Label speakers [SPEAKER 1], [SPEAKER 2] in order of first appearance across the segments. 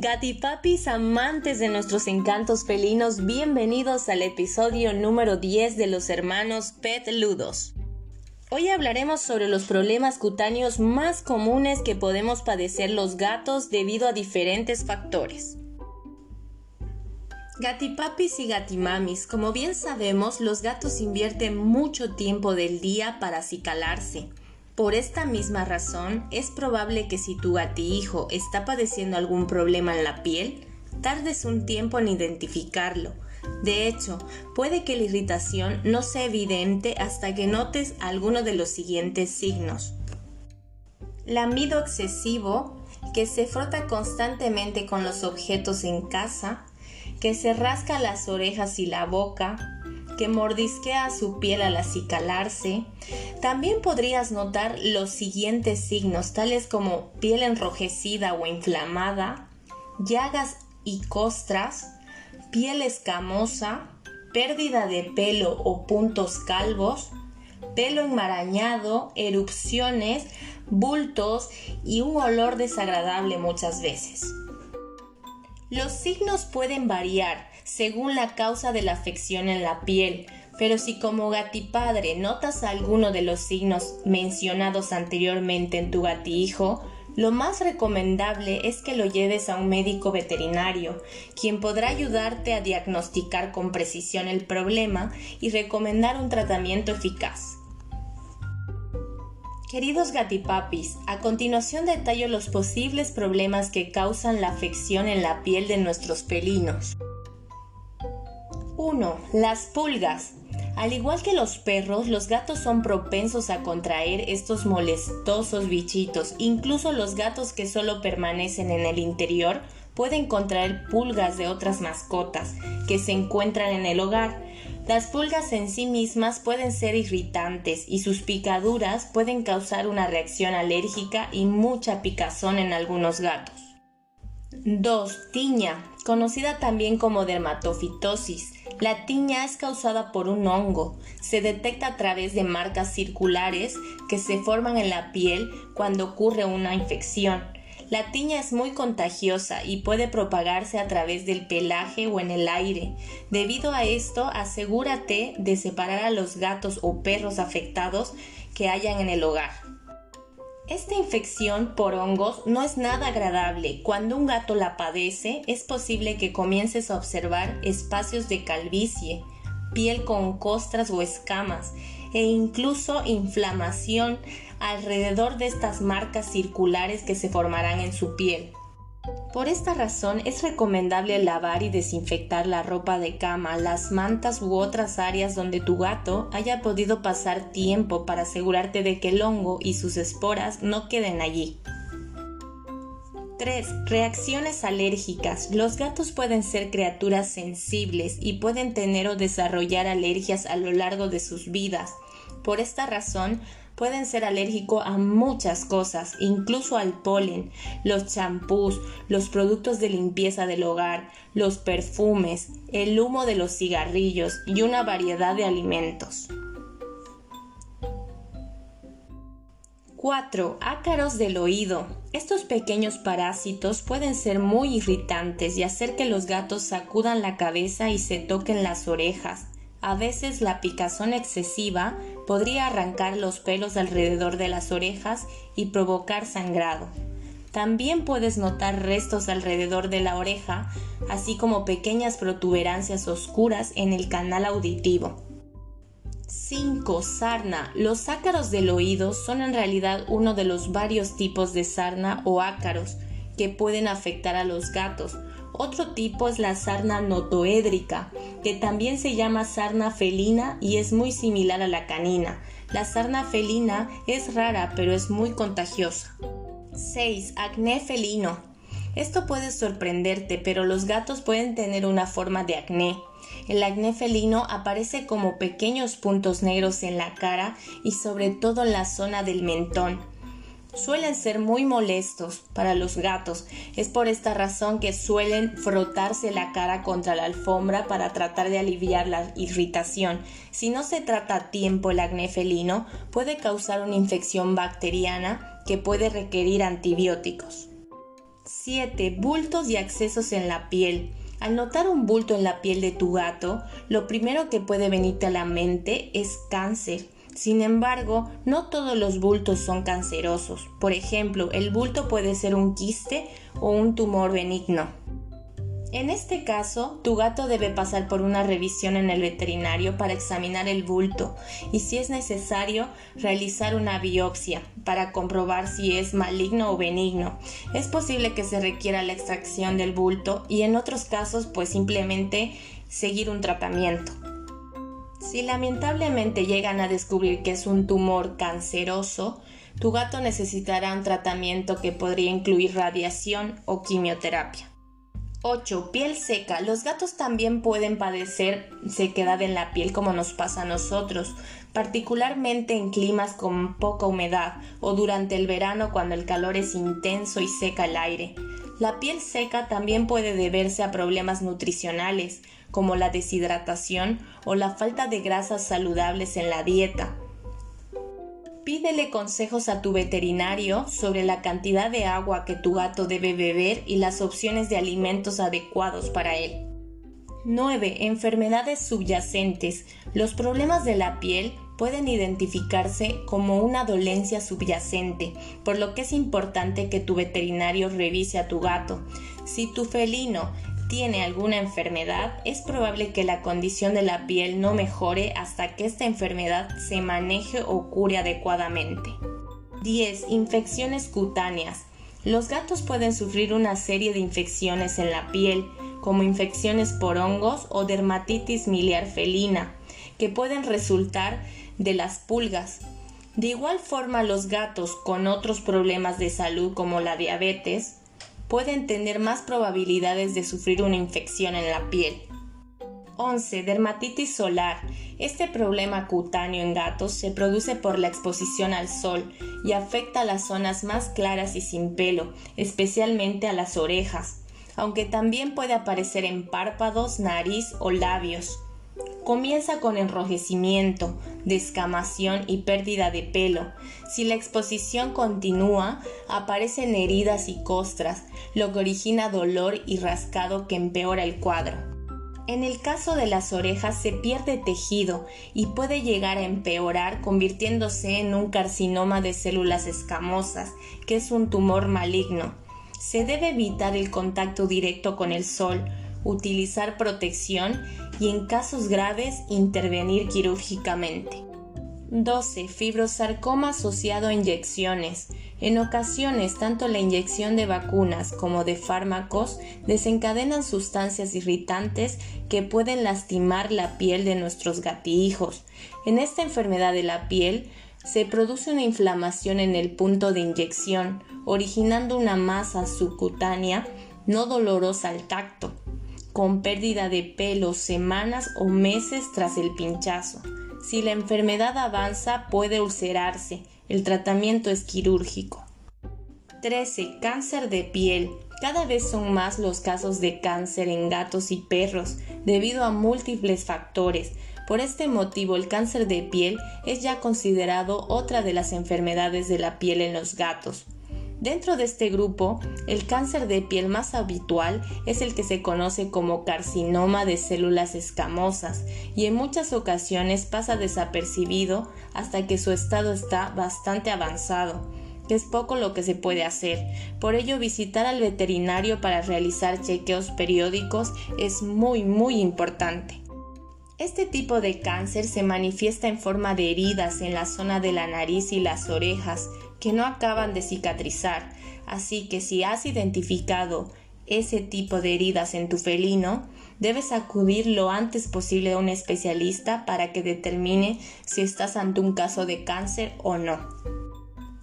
[SPEAKER 1] Gatipapis, amantes de nuestros encantos felinos, bienvenidos al episodio número 10 de los hermanos Pet Ludos. Hoy hablaremos sobre los problemas cutáneos más comunes que podemos padecer los gatos debido a diferentes factores. Gatipapis y gatimamis, como bien sabemos, los gatos invierten mucho tiempo del día para acicalarse por esta misma razón, es probable que si tu gatihijo está padeciendo algún problema en la piel, tardes un tiempo en identificarlo. De hecho, puede que la irritación no sea evidente hasta que notes alguno de los siguientes signos. Lamido excesivo, que se frota constantemente con los objetos en casa, que se rasca las orejas y la boca, que mordisquea su piel al acicalarse. También podrías notar los siguientes signos, tales como piel enrojecida o inflamada, llagas y costras, piel escamosa, pérdida de pelo o puntos calvos, pelo enmarañado, erupciones, bultos y un olor desagradable muchas veces. Los signos pueden variar según la causa de la afección en la piel, pero si como gatipadre notas alguno de los signos mencionados anteriormente en tu gatihijo, lo más recomendable es que lo lleves a un médico veterinario, quien podrá ayudarte a diagnosticar con precisión el problema y recomendar un tratamiento eficaz. Queridos gatipapis, a continuación detallo los posibles problemas que causan la afección en la piel de nuestros pelinos. 1. Las pulgas. Al igual que los perros, los gatos son propensos a contraer estos molestosos bichitos. Incluso los gatos que solo permanecen en el interior pueden contraer pulgas de otras mascotas que se encuentran en el hogar. Las pulgas en sí mismas pueden ser irritantes y sus picaduras pueden causar una reacción alérgica y mucha picazón en algunos gatos. 2. Tiña, conocida también como dermatofitosis. La tiña es causada por un hongo. Se detecta a través de marcas circulares que se forman en la piel cuando ocurre una infección. La tiña es muy contagiosa y puede propagarse a través del pelaje o en el aire. Debido a esto, asegúrate de separar a los gatos o perros afectados que hayan en el hogar. Esta infección por hongos no es nada agradable. Cuando un gato la padece, es posible que comiences a observar espacios de calvicie, piel con costras o escamas e incluso inflamación alrededor de estas marcas circulares que se formarán en su piel. Por esta razón es recomendable lavar y desinfectar la ropa de cama, las mantas u otras áreas donde tu gato haya podido pasar tiempo para asegurarte de que el hongo y sus esporas no queden allí. 3. Reacciones alérgicas. Los gatos pueden ser criaturas sensibles y pueden tener o desarrollar alergias a lo largo de sus vidas. Por esta razón, pueden ser alérgicos a muchas cosas, incluso al polen, los champús, los productos de limpieza del hogar, los perfumes, el humo de los cigarrillos y una variedad de alimentos. 4. Ácaros del oído. Estos pequeños parásitos pueden ser muy irritantes y hacer que los gatos sacudan la cabeza y se toquen las orejas. A veces la picazón excesiva podría arrancar los pelos alrededor de las orejas y provocar sangrado. También puedes notar restos alrededor de la oreja, así como pequeñas protuberancias oscuras en el canal auditivo. 5. Sarna. Los ácaros del oído son en realidad uno de los varios tipos de sarna o ácaros que pueden afectar a los gatos, otro tipo es la sarna notoédrica, que también se llama sarna felina y es muy similar a la canina. La sarna felina es rara pero es muy contagiosa. 6. Acné felino. Esto puede sorprenderte, pero los gatos pueden tener una forma de acné. El acné felino aparece como pequeños puntos negros en la cara y sobre todo en la zona del mentón suelen ser muy molestos para los gatos. Es por esta razón que suelen frotarse la cara contra la alfombra para tratar de aliviar la irritación. Si no se trata a tiempo el acné felino, puede causar una infección bacteriana que puede requerir antibióticos. 7. Bultos y accesos en la piel. Al notar un bulto en la piel de tu gato, lo primero que puede venirte a la mente es cáncer. Sin embargo, no todos los bultos son cancerosos. Por ejemplo, el bulto puede ser un quiste o un tumor benigno. En este caso, tu gato debe pasar por una revisión en el veterinario para examinar el bulto y si es necesario realizar una biopsia para comprobar si es maligno o benigno. Es posible que se requiera la extracción del bulto y en otros casos pues simplemente seguir un tratamiento. Si lamentablemente llegan a descubrir que es un tumor canceroso, tu gato necesitará un tratamiento que podría incluir radiación o quimioterapia. 8. Piel seca. Los gatos también pueden padecer sequedad en la piel como nos pasa a nosotros, particularmente en climas con poca humedad o durante el verano cuando el calor es intenso y seca el aire. La piel seca también puede deberse a problemas nutricionales, como la deshidratación o la falta de grasas saludables en la dieta. Pídele consejos a tu veterinario sobre la cantidad de agua que tu gato debe beber y las opciones de alimentos adecuados para él. 9. Enfermedades subyacentes. Los problemas de la piel pueden identificarse como una dolencia subyacente, por lo que es importante que tu veterinario revise a tu gato. Si tu felino tiene alguna enfermedad, es probable que la condición de la piel no mejore hasta que esta enfermedad se maneje o cure adecuadamente. 10. Infecciones cutáneas. Los gatos pueden sufrir una serie de infecciones en la piel, como infecciones por hongos o dermatitis miliar felina, que pueden resultar de las pulgas. De igual forma, los gatos con otros problemas de salud como la diabetes, pueden tener más probabilidades de sufrir una infección en la piel. 11. Dermatitis solar. Este problema cutáneo en gatos se produce por la exposición al sol y afecta a las zonas más claras y sin pelo, especialmente a las orejas, aunque también puede aparecer en párpados, nariz o labios. Comienza con enrojecimiento, descamación y pérdida de pelo. Si la exposición continúa, aparecen heridas y costras, lo que origina dolor y rascado que empeora el cuadro. En el caso de las orejas se pierde tejido y puede llegar a empeorar convirtiéndose en un carcinoma de células escamosas, que es un tumor maligno. Se debe evitar el contacto directo con el sol, utilizar protección y en casos graves intervenir quirúrgicamente. 12. Fibrosarcoma asociado a inyecciones. En ocasiones, tanto la inyección de vacunas como de fármacos desencadenan sustancias irritantes que pueden lastimar la piel de nuestros gatijos. En esta enfermedad de la piel se produce una inflamación en el punto de inyección, originando una masa subcutánea no dolorosa al tacto con pérdida de pelo semanas o meses tras el pinchazo. Si la enfermedad avanza puede ulcerarse. El tratamiento es quirúrgico. 13. Cáncer de piel. Cada vez son más los casos de cáncer en gatos y perros debido a múltiples factores. Por este motivo el cáncer de piel es ya considerado otra de las enfermedades de la piel en los gatos. Dentro de este grupo, el cáncer de piel más habitual es el que se conoce como carcinoma de células escamosas y en muchas ocasiones pasa desapercibido hasta que su estado está bastante avanzado es poco lo que se puede hacer. Por ello, visitar al veterinario para realizar chequeos periódicos es muy muy importante. Este tipo de cáncer se manifiesta en forma de heridas en la zona de la nariz y las orejas, que no acaban de cicatrizar, así que si has identificado ese tipo de heridas en tu felino, debes acudir lo antes posible a un especialista para que determine si estás ante un caso de cáncer o no.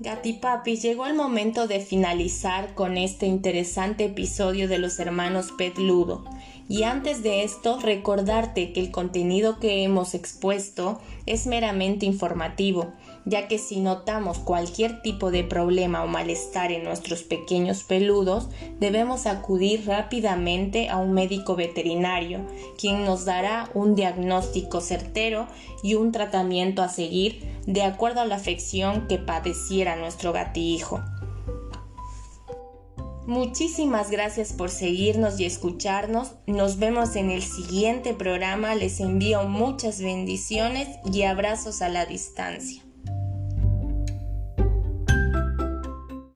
[SPEAKER 1] Gatipapi, llegó el momento de finalizar con este interesante episodio de los hermanos Pet Ludo. Y antes de esto, recordarte que el contenido que hemos expuesto es meramente informativo ya que si notamos cualquier tipo de problema o malestar en nuestros pequeños peludos, debemos acudir rápidamente a un médico veterinario, quien nos dará un diagnóstico certero y un tratamiento a seguir de acuerdo a la afección que padeciera nuestro gatihijo. Muchísimas gracias por seguirnos y escucharnos. Nos vemos en el siguiente programa. Les envío muchas bendiciones y abrazos a la distancia.